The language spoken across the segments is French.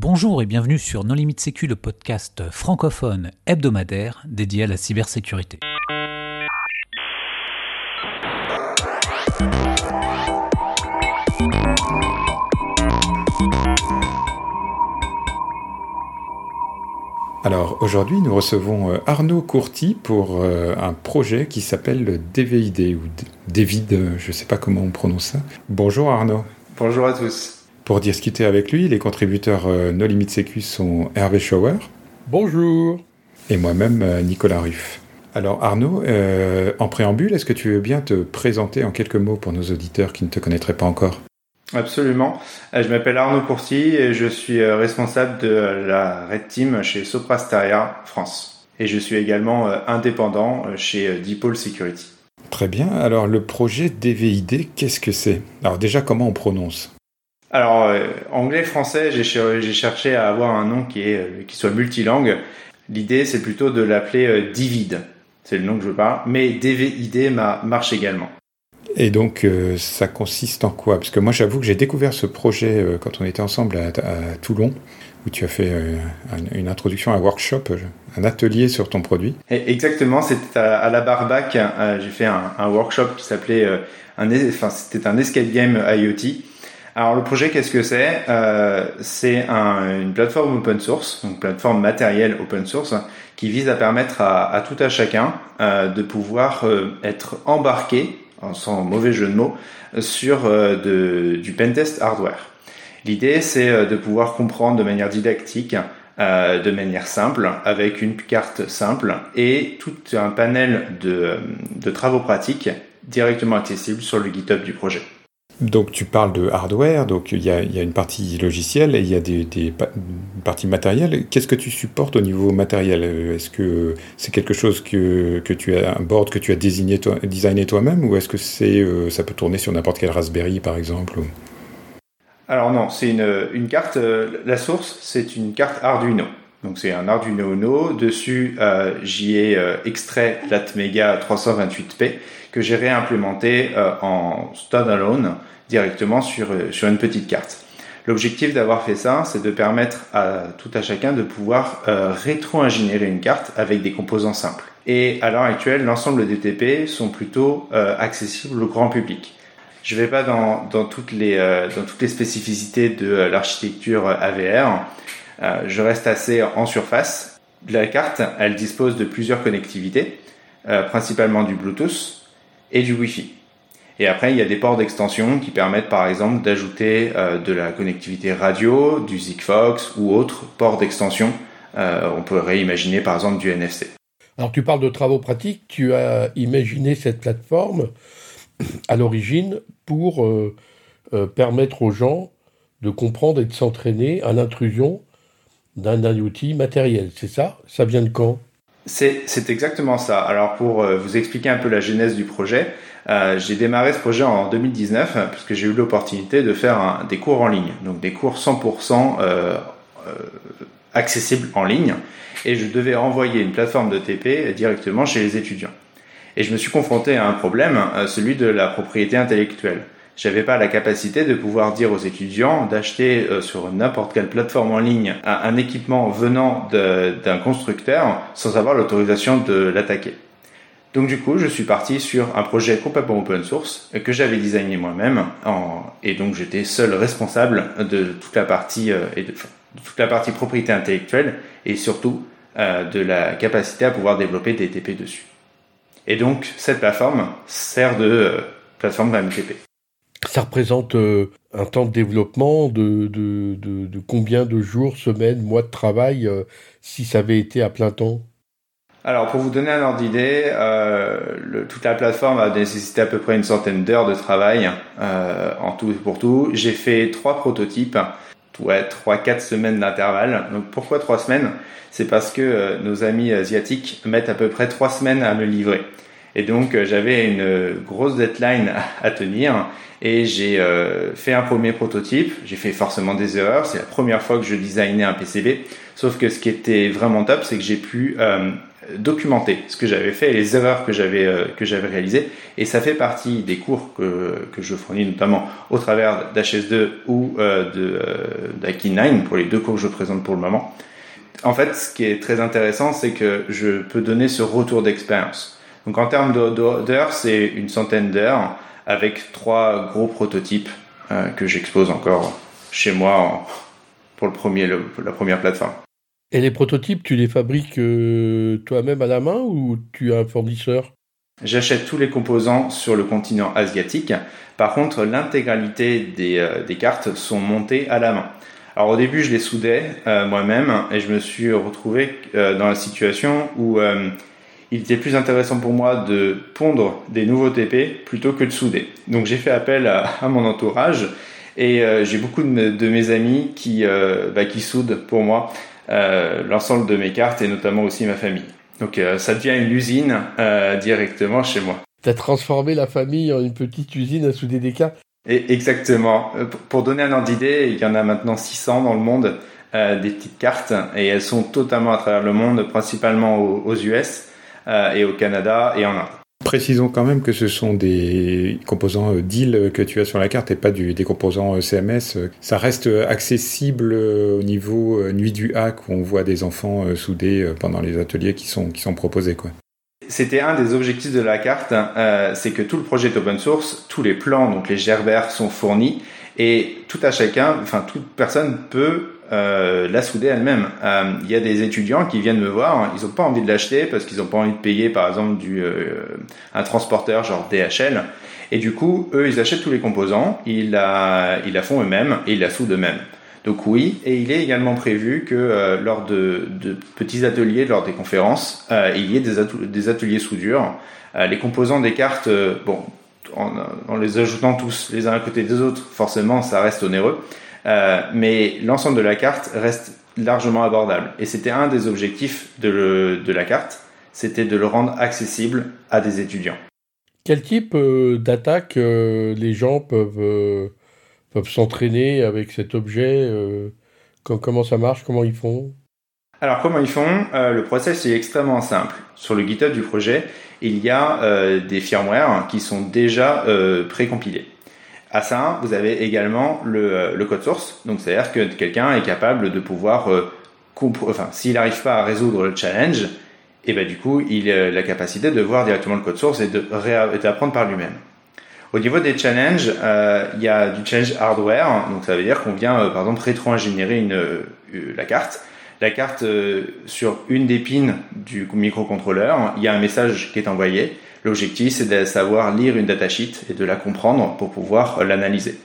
Bonjour et bienvenue sur Non Limite Sécu, le podcast francophone hebdomadaire dédié à la cybersécurité. Alors aujourd'hui, nous recevons euh, Arnaud Courty pour euh, un projet qui s'appelle DVID ou David, je ne sais pas comment on prononce ça. Bonjour Arnaud. Bonjour à tous. Pour discuter avec lui, les contributeurs No Limit Sécu sont Hervé Schauer. Bonjour. Et moi-même, Nicolas Ruff. Alors Arnaud, en préambule, est-ce que tu veux bien te présenter en quelques mots pour nos auditeurs qui ne te connaîtraient pas encore? Absolument. Euh, je m'appelle Arnaud Courty et je suis euh, responsable de la Red Team chez Soprasteria France. Et je suis également euh, indépendant chez Dipole Security. Très bien. Alors le projet DVID, qu'est-ce que c'est? Alors déjà, comment on prononce? Alors anglais-français, j'ai cherché à avoir un nom qui, est, qui soit multilingue. L'idée, c'est plutôt de l'appeler Divid. C'est le nom que je pas. Mais DVID marche également. Et donc, euh, ça consiste en quoi? Parce que moi, j'avoue que j'ai découvert ce projet euh, quand on était ensemble à, Toulon, où tu as fait euh, une introduction, un workshop, un atelier sur ton produit. Exactement, c'était à, la Barbac. j'ai fait un, workshop qui s'appelait, un, enfin, c'était un escape game IoT. Alors le projet, qu'est-ce que c'est? C'est une plateforme open source, donc plateforme matérielle open source, qui vise à permettre à, à tout à chacun de pouvoir être embarqué sans mauvais jeu de mots, sur euh, de, du pentest hardware. L'idée, c'est euh, de pouvoir comprendre de manière didactique, euh, de manière simple, avec une carte simple et tout un panel de, de travaux pratiques directement accessibles sur le GitHub du projet. Donc tu parles de hardware, donc il y a, une partie logicielle et il y a des, des une partie matérielle. Qu'est-ce que tu supportes au niveau matériel? Est-ce que c'est quelque chose que, que, tu as un board que tu as désigné toi, designé toi-même ou est-ce que c'est euh, ça peut tourner sur n'importe quel Raspberry par exemple Alors non, c'est une, une, carte. Euh, la source, c'est une carte Arduino. Donc c'est un Arduino Uno. Dessus, euh, j'y ai extrait l'Atmega 328P que j'ai réimplémenté en standalone directement sur, euh, sur une petite carte. L'objectif d'avoir fait ça, c'est de permettre à tout à chacun de pouvoir euh, rétro-ingénierer une carte avec des composants simples. Et à l'heure actuelle, l'ensemble des TP sont plutôt euh, accessibles au grand public. Je ne vais pas dans, dans, toutes les, dans toutes les spécificités de l'architecture AVR. Je reste assez en surface. La carte, elle dispose de plusieurs connectivités, principalement du Bluetooth et du Wi-Fi. Et après, il y a des ports d'extension qui permettent par exemple d'ajouter euh, de la connectivité radio, du Sigfox ou autres ports d'extension. Euh, on pourrait imaginer par exemple du NFC. Alors tu parles de travaux pratiques, tu as imaginé cette plateforme à l'origine pour euh, permettre aux gens de comprendre et de s'entraîner à l'intrusion d'un outil matériel, c'est ça? Ça vient de quand? C'est exactement ça. Alors pour vous expliquer un peu la genèse du projet, euh, j'ai démarré ce projet en 2019 puisque j'ai eu l'opportunité de faire des cours en ligne, donc des cours 100% euh, euh, accessibles en ligne, et je devais envoyer une plateforme de TP directement chez les étudiants. Et je me suis confronté à un problème, celui de la propriété intellectuelle. J'avais pas la capacité de pouvoir dire aux étudiants d'acheter sur n'importe quelle plateforme en ligne un équipement venant d'un constructeur sans avoir l'autorisation de l'attaquer. Donc du coup, je suis parti sur un projet complètement open source que j'avais designé moi-même, et donc j'étais seul responsable de toute la partie euh, et de, toute la partie propriété intellectuelle et surtout euh, de la capacité à pouvoir développer des TP dessus. Et donc cette plateforme sert de euh, plateforme MTP. Ça représente un temps de développement de, combien de jours, semaines, mois de travail si ça avait été à plein temps? Alors pour vous donner un ordre d'idée, euh, toute la plateforme a nécessité à peu près une centaine d'heures de travail euh, en tout pour tout. J'ai fait trois prototypes, ouais, trois quatre semaines d'intervalle. Donc pourquoi trois semaines? C'est parce que euh, nos amis asiatiques mettent à peu près trois semaines à me livrer. Et donc euh, j'avais une grosse deadline à, tenir et j'ai euh, fait un premier prototype. J'ai fait forcément des erreurs. C'est la première fois que je designais un PCB. Sauf que ce qui était vraiment top, c'est que j'ai pu documenter ce que j'avais fait et les erreurs que j'avais que j'avais réalisées. Et ça fait partie des cours que, que je fournis notamment au travers d'HS2 ou de d'Aki9 pour les deux cours que je présente pour le moment. En fait, ce qui est très intéressant, c'est que je peux donner ce retour d'expérience. Donc en termes d'heures, c'est une centaine d'heures avec trois gros prototypes que j'expose encore chez moi pour le premier, la première plateforme. Et les prototypes, tu les fabriques euh, toi-même à la main ou tu as un fournisseur? J'achète tous les composants sur le continent asiatique. Par contre, l'intégralité des, euh, des, cartes sont montées à la main. Alors au début, je les soudais euh, moi-même et je me suis retrouvé dans la situation où il était plus intéressant pour moi de pondre des nouveaux TP plutôt que de souder. Donc j'ai fait appel à, à mon entourage et euh, j'ai beaucoup de, mes amis qui, euh, bah, qui soudent pour moi euh, l'ensemble de mes cartes et notamment aussi ma famille. Donc ça devient une usine directement chez moi. Tu as transformé la famille en une petite usine à souder des cartes? Et Exactement. Pour donner un ordre d'idée, il y en a maintenant 600 dans le monde, des petites cartes, et elles sont totalement à travers le monde, principalement aux, aux US et au Canada et en Inde. Précisons quand même que ce sont des composants euh, DIL que tu as sur la carte et pas des composants euh, CMS. Ça reste accessible euh, au niveau nuit du hack où on voit des enfants soudés pendant les ateliers qui sont, qui sont proposés. Quoi. C'était un des objectifs de la carte, c'est que tout le projet est open source, tous les plans, donc les gerbères sont fournis et tout à chacun, enfin toute personne peut euh, la souder elle-même. Euh, il y a des étudiants qui viennent me voir, ils n'ont pas envie de l'acheter parce qu'ils n'ont pas envie de payer par exemple du, euh, un transporteur genre DHL. Et du coup, eux, ils achètent tous les composants, ils la, ils la font eux-mêmes et ils la soudent eux-mêmes. Donc oui, et il est également prévu que lors de, petits ateliers, lors des conférences, il y ait des, ateliers soudure. les composants des cartes, bon, en, les ajoutant tous les uns à côté des autres, forcément, ça reste onéreux. Euh, mais l'ensemble de la carte reste largement abordable. Et c'était un des objectifs de, de la carte, c'était de le rendre accessible à des étudiants. Quel type euh, d'attaque euh, les gens peuvent, peuvent s'entraîner avec cet objet Comment ça marche Comment ils font? Alors comment ils font? Le process est extrêmement simple. Sur le GitHub du projet, il y a des firmware qui sont déjà précompilés. À ça, vous avez également le, euh, le code source. Donc, c'est-à-dire que quelqu'un est capable de pouvoir, euh, enfin, s'il n'arrive pas à résoudre le challenge, et eh ben du coup, il a la capacité de voir directement le code source et d'apprendre par lui-même. Au niveau des challenges, euh, il y a du challenge hardware, donc ça veut dire qu'on vient, par exemple, rétro-ingénierer une, la carte. La carte sur une des pins du microcontrôleur, il y a un message qui est envoyé. L'objectif, c'est de savoir lire une datasheet et de la comprendre pour pouvoir l'analyser.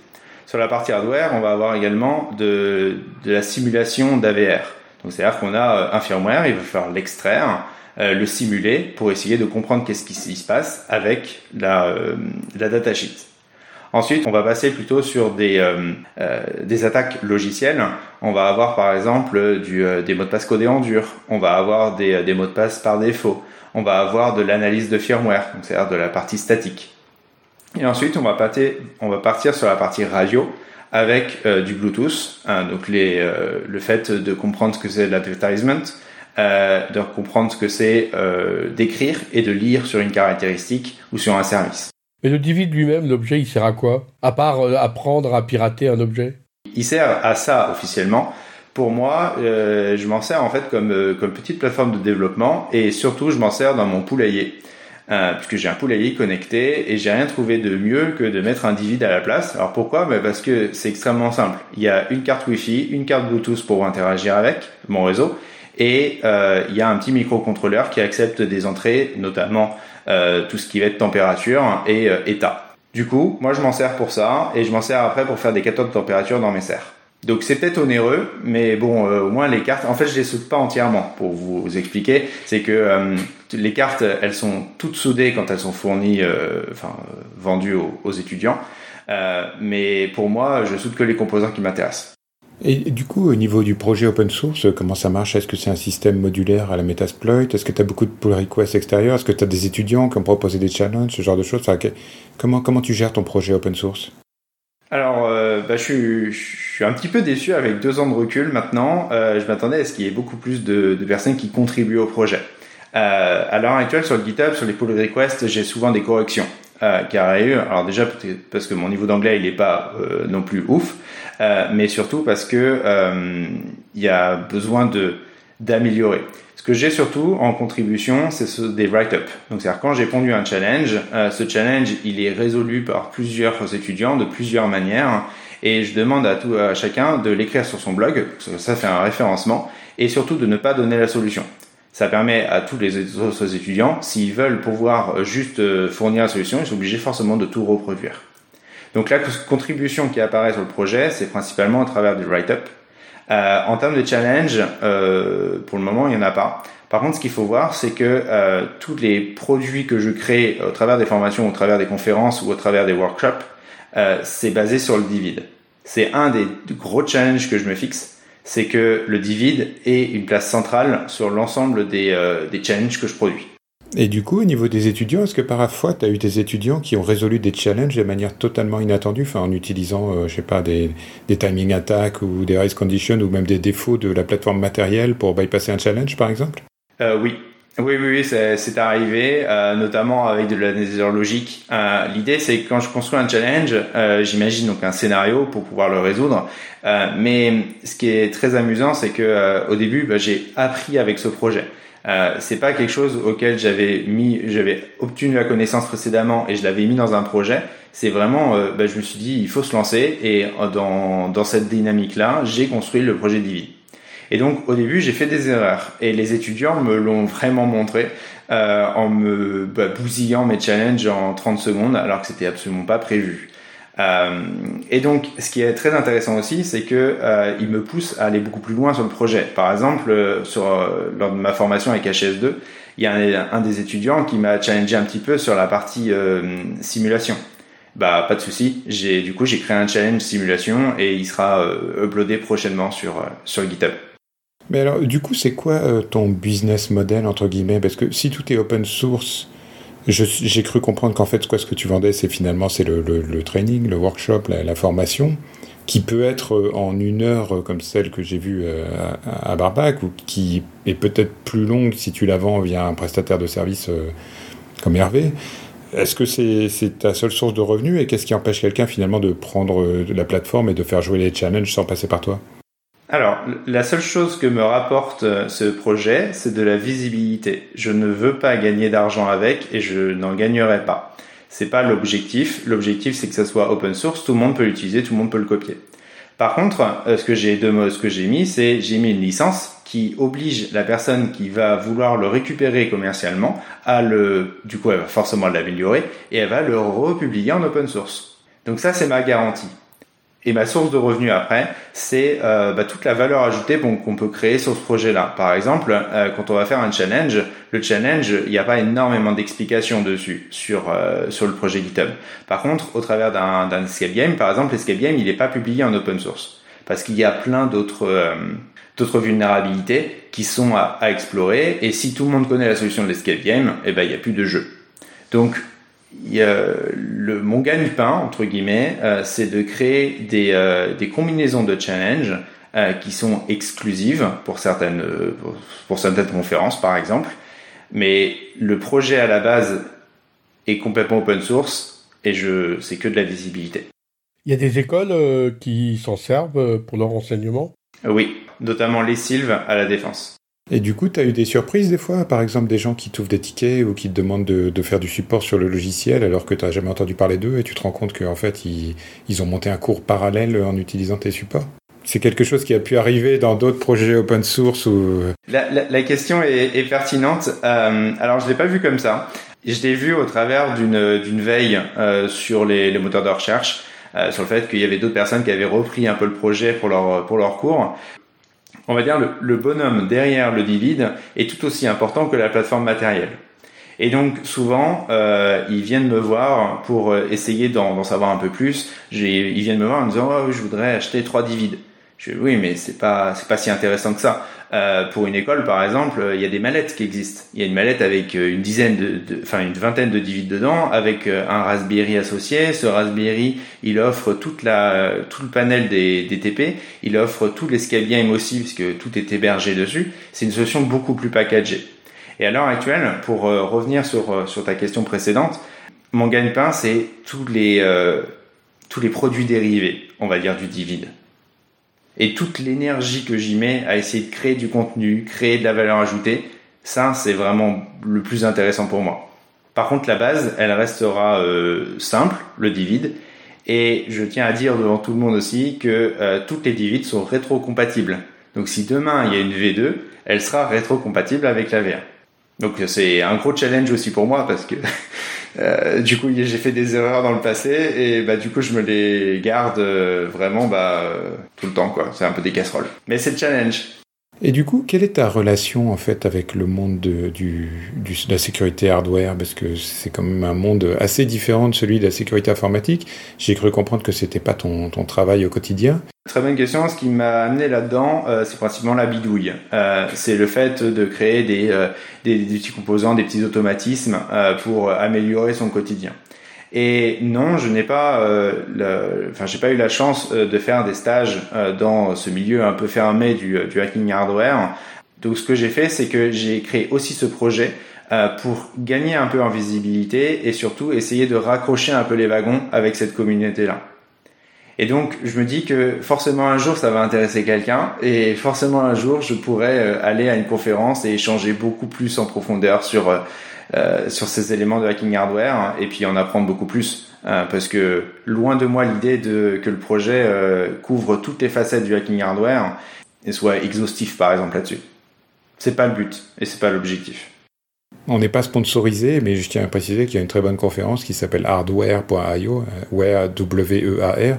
Sur la partie hardware, on va avoir également de, la simulation d'AVR. Donc, c'est-à-dire qu'on a euh, un firmware, il va falloir l'extraire, euh, le simuler pour essayer de comprendre qu'est-ce qui se passe avec la, euh, la datasheet. Ensuite, on va passer plutôt sur des, des attaques logicielles. On va avoir par exemple des mots de passe codés en dur. On va avoir des, des mots de passe par défaut on va avoir de l'analyse de firmware, c'est-à-dire de la partie statique. Et ensuite, on va, partir, sur la partie radio avec euh, du Bluetooth, hein, donc euh, le fait de comprendre ce que c'est l'advertisement, euh, de comprendre ce que c'est d'écrire et de lire sur une caractéristique ou sur un service. Mais le Divid lui-même, l'objet, il sert à quoi? À part apprendre à pirater un objet? Il sert à ça officiellement, pour moi, euh, je m'en sers en fait comme, euh, comme petite plateforme de développement et surtout je m'en sers dans mon poulailler. Euh, puisque j'ai un poulailler connecté et j'ai rien trouvé de mieux que de mettre un divide à la place. Alors pourquoi? Ben Parce que c'est extrêmement simple. Il y a une carte Wi-Fi, une carte Bluetooth pour interagir avec mon réseau et euh, il y a un petit microcontrôleur qui accepte des entrées, notamment euh, tout ce qui va être température et euh, état. Du coup, moi je m'en sers pour ça et je m'en sers après pour faire des capteurs de température dans mes serres. Donc c'est peut-être onéreux, mais bon, euh, au moins les cartes, en fait je les soude pas entièrement pour vous expliquer. C'est que euh, les cartes, elles sont toutes soudées quand elles sont fournies, euh, enfin vendues aux, étudiants. mais pour moi, je soude que les composants qui m'intéressent. Et du coup, au niveau du projet open source, comment ça marche? Est-ce que c'est un système modulaire à la Metasploit? Est-ce que tu as beaucoup de pull requests extérieurs? Est-ce que tu as des étudiants qui ont proposé des challenges, ce genre de choses? Comment, comment tu gères ton projet open source? Alors, euh, bah, je, suis, un petit peu déçu avec deux ans de recul maintenant. Euh, je m'attendais à ce qu'il y ait beaucoup plus de, personnes qui contribuent au projet. à l'heure actuelle, sur le GitHub, sur les pull requests, j'ai souvent des corrections. Alors déjà, parce que mon niveau d'anglais, il n'est pas non plus ouf, mais surtout parce que il y a besoin de d'améliorer. Ce que j'ai surtout en contribution, c'est des write-up. Donc, c'est-à-dire quand j'ai pondu un challenge, euh, ce challenge, il est résolu par plusieurs étudiants de plusieurs manières, et je demande à tout à chacun de l'écrire sur son blog, ça fait un référencement, et surtout de ne pas donner la solution. Ça permet à tous les autres étudiants, s'ils veulent pouvoir juste euh, fournir la solution, ils sont obligés forcément de tout reproduire. Donc la contribution qui apparaît sur le projet, c'est principalement à travers du write-up, euh, en termes de challenge, euh, pour le moment, il n'y en a pas. Par contre, ce qu'il faut voir, c'est que euh, tous les produits que je crée au travers des formations, au travers des conférences ou au travers des workshops, c'est basé sur le divide. C'est un des gros challenges que je me fixe, c'est que le divide ait une place centrale sur l'ensemble des, des challenges que je produis. Et du coup, au niveau des étudiants, est-ce que parfois tu as eu des étudiants qui ont résolu des challenges de manière totalement inattendue, en utilisant, euh, je sais pas, des, timing attacks ou des race conditions ou même des défauts de la plateforme matérielle pour bypasser un challenge, par exemple? Euh, Oui. Oui, oui, c'est arrivé, euh, notamment avec de l'analyse logique. Euh, L'idée, c'est que quand je construis un challenge, j'imagine donc un scénario pour pouvoir le résoudre. Mais ce qui est très amusant, c'est que au début, bah, j'ai appris avec ce projet. Euh, c'est pas quelque chose auquel j'avais mis, j'avais obtenu la connaissance précédemment et je l'avais mis dans un projet. C'est vraiment, euh, bah, je me suis dit, il faut se lancer et euh, dans, dans cette dynamique-là, j'ai construit le projet Divi. Et donc au début, j'ai fait des erreurs et les étudiants me l'ont vraiment montré euh, en me bah, bousillant mes challenges en 30 secondes alors que c'était absolument pas prévu. Euh, et donc, ce qui est très intéressant aussi, c'est que euh, il me pousse à aller beaucoup plus loin sur le projet. Par exemple, euh, euh, lors de ma formation avec HS2, il y a un, des étudiants qui m'a challengé un petit peu sur la partie simulation. Bah, pas de souci. J'ai du coup j'ai créé un challenge simulation et il sera uploadé prochainement sur sur GitHub. Mais alors, du coup, c'est quoi ton business model entre guillemets? Parce que si tout est open source j'ai cru comprendre qu'en fait, quoi, ce que tu vendais, c'est finalement c'est le, le, le, training, le workshop, la, formation, qui peut être euh, en une heure euh, comme celle que j'ai vue euh, à, à Barbac, ou qui est peut-être plus longue si tu la vends via un prestataire de service comme Hervé. Est-ce que c'est ta seule source de revenus et qu'est-ce qui empêche quelqu'un finalement de prendre la plateforme et de faire jouer les challenges sans passer par toi? Alors, la seule chose que me rapporte euh, ce projet, c'est de la visibilité. Je ne veux pas gagner d'argent avec et je n'en gagnerai pas. C'est pas l'objectif. L'objectif, c'est que ça soit open source. Tout le monde peut l'utiliser, tout le monde peut le copier. Par contre, euh, ce que j'ai mis, c'est j'ai mis une licence qui oblige la personne qui va vouloir le récupérer commercialement à le, du coup, elle va forcément l'améliorer et elle va le republier en open source. Donc ça, c'est ma garantie. Et ma source de revenus après, c'est euh, bah, toute la valeur ajoutée qu'on peut créer sur ce projet-là. Par exemple, euh, quand on va faire un challenge, le challenge, il n'y a pas énormément d'explications dessus sur euh, sur le projet GitHub. Par contre, au travers d'un escape game, par exemple, l'escape game, il n'est pas publié en open source parce qu'il y a plein d'autres euh, d'autres vulnérabilités qui sont à, à, explorer. Et si tout le monde connaît la solution de l'escape game, eh ben il n'y a plus de jeu. Donc il le, mon gagne-pain, entre guillemets, euh, c'est de créer des, euh, des, combinaisons de challenge euh, qui sont exclusives pour certaines, pour, pour, certaines conférences, par exemple. Mais le projet à la base est complètement open source et je, c'est que de la visibilité. Il y a des écoles qui s'en servent pour leur enseignement? Oui, notamment les Sylves à la Défense. Et du coup, tu as eu des surprises des fois Par exemple, des gens qui t'ouvrent des tickets ou qui te demandent de, faire du support sur le logiciel alors que tu n'as jamais entendu parler d'eux et tu te rends compte qu'en fait, ils, ont monté un cours parallèle en utilisant tes supports? C'est quelque chose qui a pu arriver dans d'autres projets open source ou... La, question est, pertinente. Euh, alors, je l'ai pas vu comme ça. Je l'ai vu au travers d'une veille euh, sur les, moteurs de recherche, euh, sur le fait qu'il y avait d'autres personnes qui avaient repris un peu le projet pour pour leur cours on va dire, le, le bonhomme derrière le divide est tout aussi important que la plateforme matérielle. Et donc souvent, euh, ils viennent me voir pour euh, essayer d'en savoir un peu plus. Ils viennent me voir en me disant oh, je voudrais acheter trois divides. Je dis, oui, mais c'est pas c'est pas si intéressant que ça. Euh, pour une école, par exemple, il y a des mallettes qui existent. Il y a une mallette avec euh, une dizaine de, enfin une vingtaine de divides dedans, avec euh, un Raspberry associé. Ce Raspberry, il offre toute la tout le panel des, des TP. Il offre tout game aussi, puisque tout est hébergé dessus. C'est une solution beaucoup plus packagée. Et à l'heure actuelle, pour revenir sur, sur ta question précédente, mon gagne-pain, c'est tous les, tous les produits dérivés, on va dire, du divide. Et toute l'énergie que j'y mets à essayer de créer du contenu, créer de la valeur ajoutée, ça, c'est vraiment le plus intéressant pour moi. Par contre, la base, elle restera euh, simple, le divide. Et je tiens à dire devant tout le monde aussi que euh, toutes les divides sont rétrocompatibles. Donc si demain il y a une V2, elle sera rétrocompatible avec la V1. Donc c'est un gros challenge aussi pour moi parce que euh, du coup j'ai fait des erreurs dans le passé et bah du coup je me les garde vraiment bah tout le temps quoi. C'est un peu des casseroles. Mais c'est le challenge. Et du coup, quelle est ta relation en fait avec le monde de, du, de la sécurité hardware? Parce que c'est quand même un monde assez différent de celui de la sécurité informatique. J'ai cru comprendre que c'était pas ton, ton, travail au quotidien. Très bonne question. Ce qui m'a amené là-dedans, euh, c'est principalement la bidouille. Euh, c'est le fait de créer des, euh, des, des, petits composants, des petits automatismes euh, pour améliorer son quotidien. Et non, je n'ai pas, euh, enfin, j'ai pas eu la chance euh, de faire des stages dans ce milieu un peu fermé du, du hacking hardware. Donc, ce que j'ai fait, c'est que j'ai créé aussi ce projet pour gagner un peu en visibilité et surtout essayer de raccrocher un peu les wagons avec cette communauté-là. Et donc, je me dis que forcément un jour, ça va intéresser quelqu'un et forcément un jour, je pourrais aller à une conférence et échanger beaucoup plus en profondeur sur euh, sur ces éléments de hacking hardware et puis en apprendre beaucoup plus. Euh, parce que loin de moi l'idée de que le projet euh, couvre toutes les facettes du hacking hardware et soit exhaustif par exemple là-dessus. C'est pas le but et c'est pas l'objectif. On n'est pas sponsorisé, mais je tiens à préciser qu'il y a une très bonne conférence qui s'appelle hardware.io, where W-E-A-R,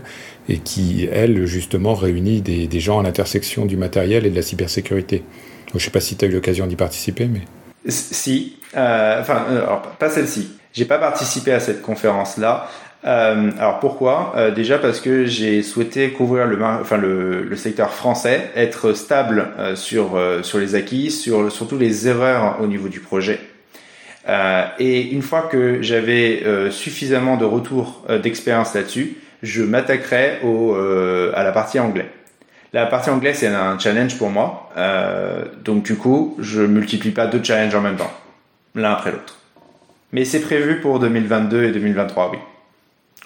et qui, elle, justement, réunit des, gens à l'intersection du matériel et de la cybersécurité. je ne sais pas si tu as eu l'occasion d'y participer, mais... Si, euh, enfin, euh, pas celle-ci. J'ai pas participé à cette conférence-là. Euh, alors pourquoi? Euh, Déjà parce que j'ai souhaité couvrir le, enfin le, le, secteur français, être stable euh, sur sur les acquis, sur surtout les erreurs au niveau du projet. et une fois que j'avais suffisamment de retours d'expérience là-dessus, je m'attaquerai au à la partie anglais. La partie anglais, c'est un challenge pour moi. Euh, donc du coup, je multiplie pas deux challenges en même temps, l'un après l'autre. Mais c'est prévu pour 2022 et 2023, oui.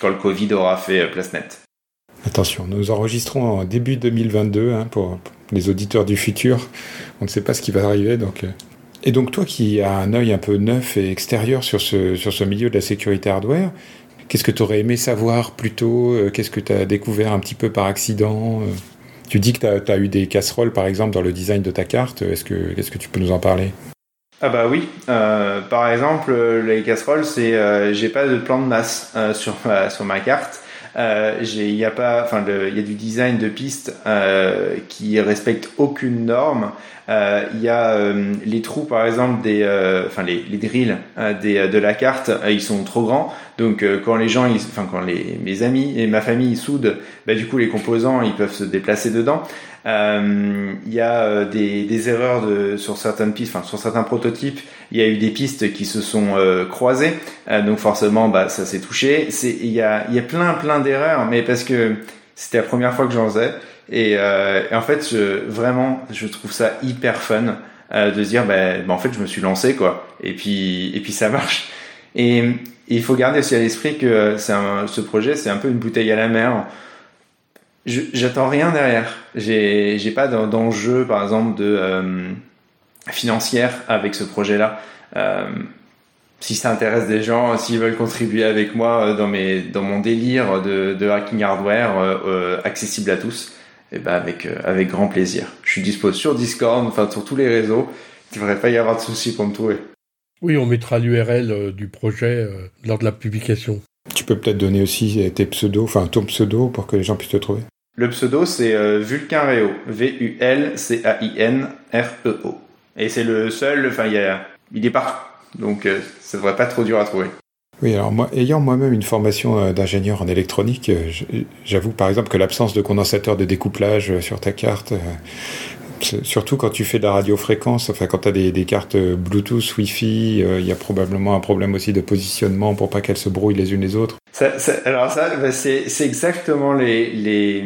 Quand le Covid aura fait euh, place nette. Attention, nous enregistrons en début 2022 hein, pour les auditeurs du futur. On ne sait pas ce qui va arriver, donc. Euh. Et donc toi qui as un œil un peu neuf et extérieur sur ce, sur ce milieu de la sécurité hardware, qu'est-ce que tu aurais aimé savoir plus tôt Qu'est-ce que tu as découvert un petit peu par accident tu dis que tu as, eu des casseroles, par exemple, dans le design de ta carte. Est-ce que, est que tu peux nous en parler? Ah bah oui, euh, par exemple les casseroles, c'est euh, j'ai pas de plan de masse euh, sur ma, sur ma carte. Il y a pas, enfin il y a du design de piste qui respecte aucune norme. Il y a les trous par exemple des, enfin les, les drills des, de la carte, ils sont trop grands. Donc euh, quand les gens, enfin quand les, mes amis et ma famille soudent, bah, du coup les composants ils peuvent se déplacer dedans. Euh, il y a euh, des, des, erreurs de, sur certaines pistes, enfin sur certains prototypes, il y a eu des pistes qui se sont croisées, donc forcément bah, ça s'est touché. Il y a, y a plein plein d'erreurs, mais parce que c'était la première fois que j'en faisais et, et, en fait je, vraiment je trouve ça hyper fun de se dire bah, bah, en fait je me suis lancé quoi et puis et puis ça marche et il faut garder aussi à l'esprit que euh, ce projet, c'est un peu une bouteille à la mer. J'attends rien derrière. J'ai pas d'enjeu, par exemple, de euh, financière avec ce projet-là. Euh, si ça intéresse des gens, s'ils veulent contribuer avec moi dans mes dans mon délire de, de hacking hardware accessible à tous, et eh ben avec avec grand plaisir. Je suis dispo sur Discord, enfin sur tous les réseaux. Il devrait pas y avoir de soucis pour me trouver. Oui, on mettra l'URL euh, du projet euh, lors de la publication. Tu peux peut-être donner aussi tes pseudos, enfin ton pseudo pour que les gens puissent te trouver. Le pseudo c'est euh, Vulcain V-U-L-C-A-I-N-R-E-O. Et c'est le seul, enfin il, est partout, donc ça devrait pas trop dur à trouver. Oui, alors moi, ayant moi-même une formation d'ingénieur en électronique, j'avoue par exemple que l'absence de condensateur de découplage sur ta carte Surtout quand tu fais de la radiofréquence, enfin quand tu as des, cartes Bluetooth, Wi-Fi, euh, il y a probablement un problème aussi de positionnement pour pas qu'elles se brouillent les unes les autres. alors ça, bah, c'est exactement les, les,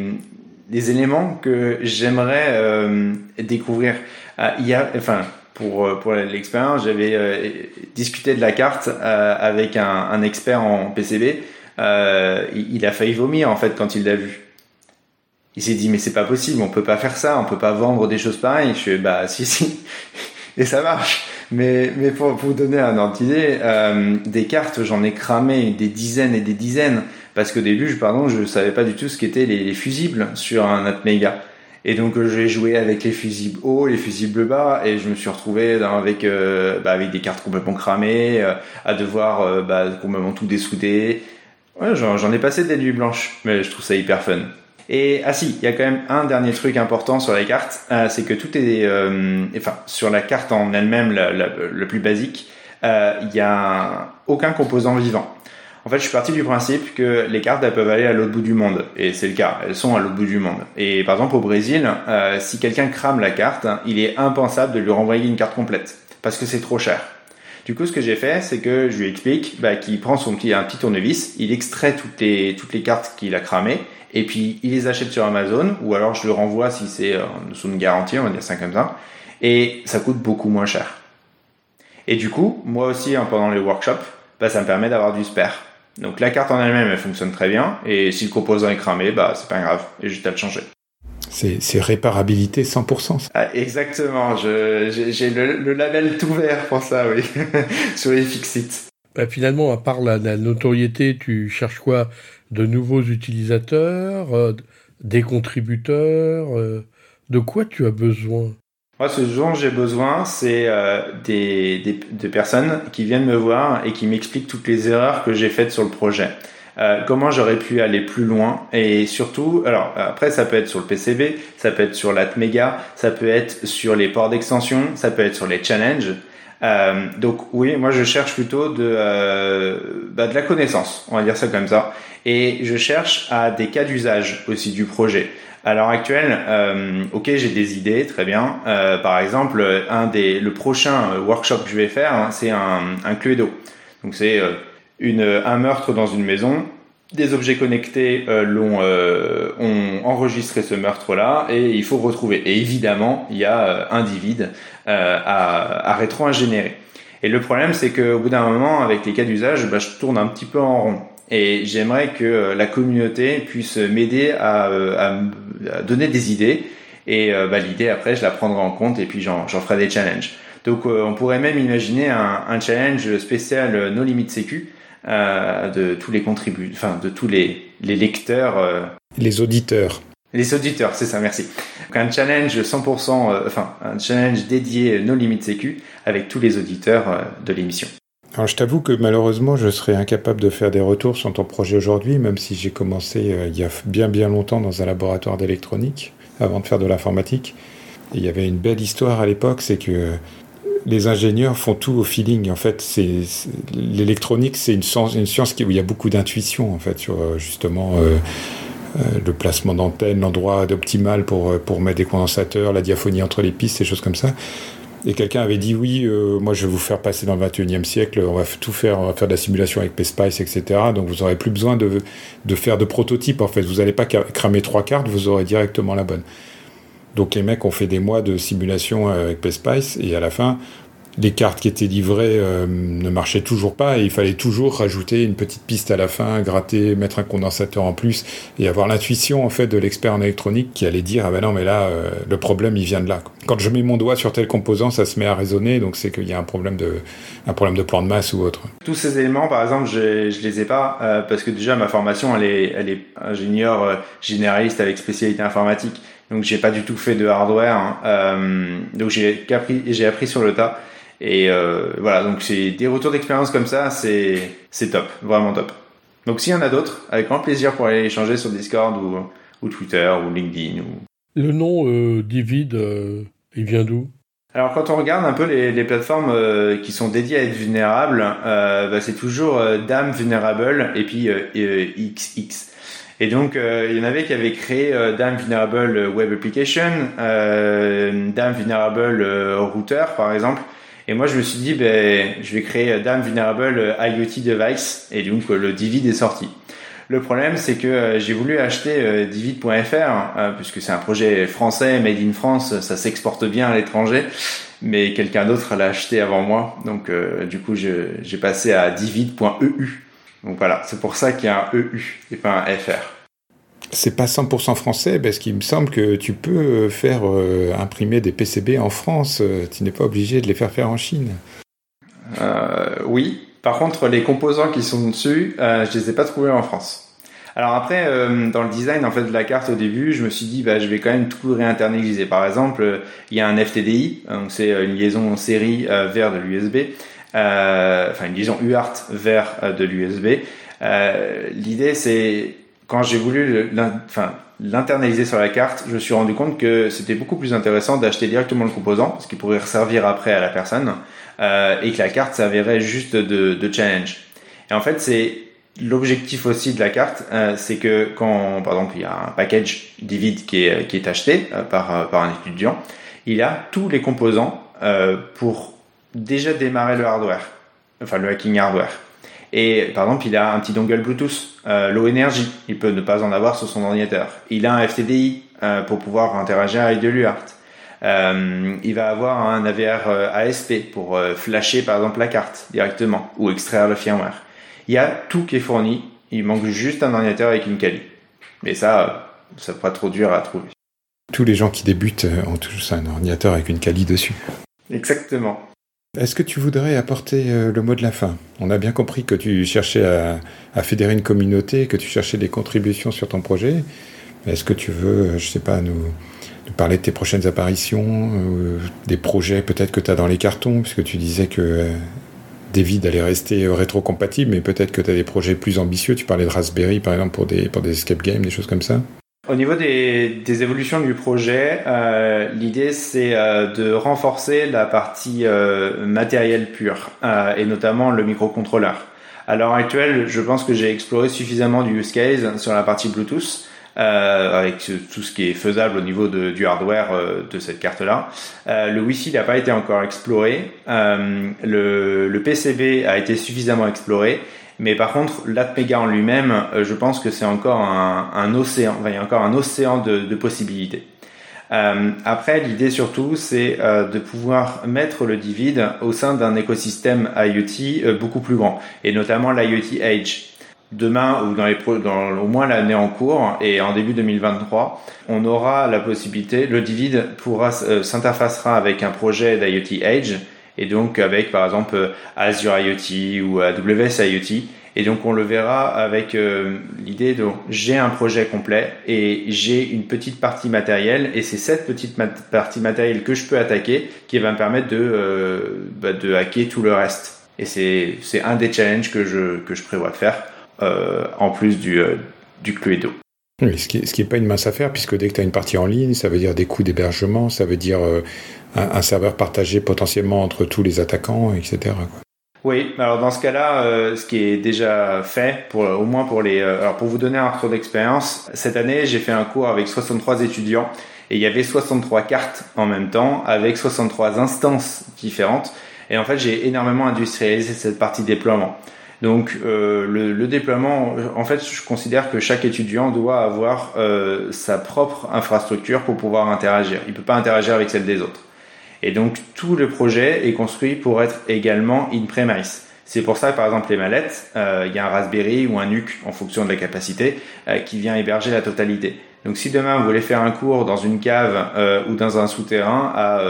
les, éléments que j'aimerais euh, découvrir. Ah, il y enfin, pour pour l'expérience, j'avais discuté de la carte avec un, un, expert en PCB. Il, a failli vomir en fait quand il l'a vu. Il s'est dit mais c'est pas possible, on peut pas faire ça, on peut pas vendre des choses pareilles. Je suis bah si si et ça marche. Mais, mais pour, vous donner un ordre d'idée, euh, des cartes, j'en ai cramé des dizaines et des dizaines. Parce qu'au début, je, pardon, je savais pas du tout ce qu'étaient les, les, fusibles sur un Atmega. Et donc j'ai joué avec les fusibles hauts, les fusibles bas, et je me suis retrouvé avec euh, bah, avec des cartes complètement cramées, euh, à devoir euh, bah, complètement tout dessouder. Ouais, j'en ai passé des nuits blanches, mais je trouve ça hyper fun. Et ah si, il y a quand même un dernier truc important sur les cartes, euh, c'est que tout est, euh, enfin sur la carte en elle-même, la, le plus basique, euh, il n'y a aucun composant vivant. En fait, je suis parti du principe que les cartes elles peuvent aller à l'autre bout du monde, et c'est le cas, elles sont à l'autre bout du monde. Et par exemple au Brésil, euh, si quelqu'un crame la carte, il est impensable de lui renvoyer une carte complète, parce que c'est trop cher. Du coup, ce que j'ai fait, c'est que je lui explique bah, qu'il prend son petit, un petit tournevis, il extrait toutes les, toutes les cartes qu'il a cramées, et puis il les achète sur Amazon, ou alors je le renvoie si c'est euh, sous une garantie, on va dire ça comme ça, et ça coûte beaucoup moins cher. Et du coup, moi aussi, hein, pendant les workshops, bah, ça me permet d'avoir du spare. Donc la carte en elle-même, elle fonctionne très bien, et si le composant est cramé, bah c'est pas grave, et juste à le changer. C'est réparabilité 100%. Ah, exactement, j'ai le, le, label tout vert pour ça, oui, sur les Fixit. Bah, finalement, à part la, la, notoriété, tu cherches quoi? De nouveaux utilisateurs, euh, des contributeurs euh, De quoi tu as besoin? Moi, ce dont j'ai besoin, c'est euh, des, des, des, personnes qui viennent me voir et qui m'expliquent toutes les erreurs que j'ai faites sur le projet. Euh, comment j'aurais pu aller plus loin et surtout, alors après ça peut être sur le PCB, ça peut être sur l'Atmega, ça peut être sur les ports d'extension, ça peut être sur les challenges. Euh, donc oui, moi je cherche plutôt de, euh, bah, de la connaissance, on va dire ça comme ça. Et je cherche à des cas d'usage aussi du projet. À l'heure actuelle, euh, ok, j'ai des idées, très bien. Euh, par exemple, un des, le prochain workshop que je vais faire, hein, c'est un, un Cluedo. Donc c'est euh, une, un meurtre dans une maison. Des objets connectés euh, l'ont, ont enregistré ce meurtre-là et il faut retrouver. Et évidemment, il y a un divide à, à rétro-ingénierer. Et le problème, c'est qu'au bout d'un moment, avec les cas d'usage, bah, je tourne un petit peu en rond. Et j'aimerais que euh, la communauté puisse m'aider à, euh, à, à, donner des idées. Et euh, bah, l'idée, après, je la prendrai en compte et puis j'en ferai des challenges. Donc on pourrait même imaginer un, un challenge spécial No Limit Sécu euh, de tous les contributeurs, enfin de tous les, les lecteurs. Euh... Les auditeurs. Les auditeurs, c'est ça, merci. Donc un challenge 100%, euh, enfin un challenge dédié No Limit Sécu avec tous les auditeurs de l'émission. Alors je t'avoue que malheureusement je serais incapable de faire des retours sur ton projet aujourd'hui, même si j'ai commencé il y a bien bien longtemps dans un laboratoire d'électronique avant de faire de l'informatique. Il y avait une belle histoire à l'époque, c'est que les ingénieurs font tout au feeling. En fait, c'est l'électronique, c'est une science, science où il y a beaucoup d'intuition en fait sur euh, justement euh, euh, le placement d'antenne, l'endroit optimal pour pour mettre des condensateurs, la diaphonie entre les pistes, ces choses comme ça. Et quelqu'un avait dit oui, moi je vais vous faire passer dans le 21e siècle, on va tout faire, on va faire de la simulation avec PSPICE, etc. Donc vous n'aurez plus besoin de, de faire de prototypes en fait. Vous n'allez pas cramer trois cartes, vous aurez directement la bonne. Donc les mecs ont fait des mois de simulation avec PSPICE et à la fin, les cartes qui étaient livrées euh, ne marchaient toujours pas et il fallait toujours rajouter une petite piste à la fin, gratter, mettre un condensateur en plus et avoir l'intuition en fait de l'expert en électronique qui allait dire ah ben non mais là euh, le problème il vient de là. Quand je mets mon doigt sur tel composant, ça se met à résonner donc c'est qu'il y a un problème de un problème de plan de masse ou autre. Tous ces éléments par exemple je je les ai pas euh, parce que déjà ma formation elle est elle est ingénieur euh, généraliste avec spécialité informatique donc j'ai pas du tout fait de hardware hein. Euh, donc j'ai appris j'ai appris sur le tas. Et euh, voilà, donc c'est des retours d'expérience comme ça, c'est c'est top, vraiment top. Donc s'il y en a d'autres, avec grand plaisir pour aller échanger sur Discord ou, ou Twitter ou LinkedIn. Ou... Le nom euh, Divid, euh, il vient d'où? Alors quand on regarde un peu les, les plateformes euh, qui sont dédiées à être vulnérables, euh, bah, c'est toujours euh, Dame Vulnerable et puis XX. Et donc il y en avait qui avaient créé Dame Vulnerable Web Application, Dame Vulnerable Router par exemple, et moi, je me suis dit, ben, je vais créer Dame Vulnerable IoT Device, et donc le Divid est sorti. Le problème, c'est que euh, j'ai voulu acheter euh, Divid.fr, euh, puisque c'est un projet français, made in France, ça s'exporte bien à l'étranger. mais quelqu'un d'autre l'a acheté avant moi. Donc, du coup, j'ai passé à divid.eu. Donc voilà, c'est pour ça qu'il y a un EU et pas un FR. C'est pas 100% français parce qu'il me semble que tu peux faire euh, imprimer des PCB en France. Euh, tu n'es pas obligé de les faire faire en Chine. Euh, oui. Par contre, les composants qui sont dessus, je les ai pas trouvés en France. Alors après, dans le design en fait de la carte au début, je me suis dit bah je vais quand même tout réinternaliser. Par exemple, il y a un FTDI, donc c'est une liaison en série vers de l'USB, enfin une liaison UART vers de l'USB. L'idée c'est quand j'ai voulu l'internaliser sur la carte, je me suis rendu compte que c'était beaucoup plus intéressant d'acheter directement le composant, parce qu'il pourrait servir après à la personne, euh, et que la carte servirait juste de, challenge. Et en fait, c'est l'objectif aussi de la carte, euh, c'est que quand, par exemple, il y a un package Divid qui est, qui est acheté euh, par, par un étudiant, il a tous les composants pour déjà démarrer le hardware, enfin le hacking hardware. Et par exemple, il a un petit dongle Bluetooth, euh, low energy, il peut ne pas en avoir sur son ordinateur. Il a un FTDI euh, pour pouvoir interagir avec de l'UART. Euh, il va avoir un AVR euh, ASP pour flasher par exemple la carte directement ou extraire le firmware. Il y a tout qui est fourni. Il manque juste un ordinateur avec une Kali. Mais ça, ça pas trop dur à trouver. Tous les gens qui débutent ont tous un ordinateur avec une Kali dessus. Exactement. Est-ce que tu voudrais apporter euh, le mot de la fin? On a bien compris que tu cherchais à, fédérer une communauté, que tu cherchais des contributions sur ton projet. Est-ce que tu veux, euh, je sais pas, nous, parler de tes prochaines apparitions, euh, des projets peut-être que tu as dans les cartons, puisque tu disais que David allait rester rétro-compatible, mais peut-être que tu as des projets plus ambitieux. Tu parlais de Raspberry, par exemple, pour des, pour des escape games, des choses comme ça au niveau des, des, évolutions du projet, euh, l'idée c'est euh, de renforcer la partie euh, matérielle pure euh, et notamment le microcontrôleur. À l'heure actuelle, je pense que j'ai exploré suffisamment du use case sur la partie Bluetooth. avec tout ce qui est faisable au niveau du hardware de cette carte-là. le Wi-Fi n'a pas été encore exploré. le, le PCB a été suffisamment exploré mais par contre, l'Atmega en lui-même, euh, je pense que c'est encore un, océan. il y a encore un océan de, possibilités. Euh, après, l'idée surtout, c'est euh, de pouvoir mettre le Divid au sein d'un écosystème IoT beaucoup plus grand, et notamment l'IoT Edge. Demain ou dans, les dans au moins l'année en cours et en début 2023, on aura la possibilité, le Divid pourra s'interfacera avec un projet d'IoT Edge et donc avec par exemple Azure IoT ou AWS IoT. Et donc on le verra avec euh, l'idée de j'ai un projet complet et j'ai une petite partie matérielle et c'est cette petite partie matérielle que je peux attaquer qui va me permettre de, euh, bah, de hacker tout le reste. Et c'est un des challenges que je, que je prévois de faire euh, en plus du, du Cluedo. Ce qui n'est est pas une mince affaire, puisque dès que tu as une partie en ligne, ça veut dire des coûts d'hébergement, ça veut dire un, serveur partagé potentiellement entre tous les attaquants, etc. Oui, alors dans ce cas-là, euh, ce qui est déjà fait, au moins pour les... Euh, alors pour vous donner un retour d'expérience, cette année j'ai fait un cours avec 63 étudiants et il y avait 63 cartes en même temps avec 63 instances différentes. Et en fait j'ai énormément industrialisé cette partie déploiement. Donc euh, le, déploiement, en fait, je considère que chaque étudiant doit avoir euh, sa propre infrastructure pour pouvoir interagir. Il peut pas interagir avec celle des autres. Et donc tout le projet est construit pour être également in-premise. C'est pour ça par exemple les mallettes, euh, il y a un Raspberry ou un NUC en fonction de la capacité qui vient héberger la totalité. Donc si demain vous voulez faire un cours dans une cave ou dans un souterrain à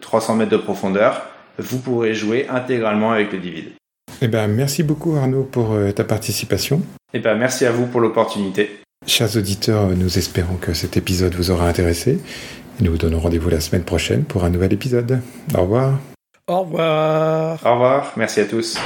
300 mètres de profondeur, vous pourrez jouer intégralement avec le Divid. Eh ben, merci beaucoup Arnaud pour ta participation. Eh ben, merci à vous pour l'opportunité. Chers auditeurs, nous espérons que cet épisode vous aura intéressé nous vous donnons rendez-vous la semaine prochaine pour un nouvel épisode. Au revoir. Au revoir. Au revoir. Merci à tous.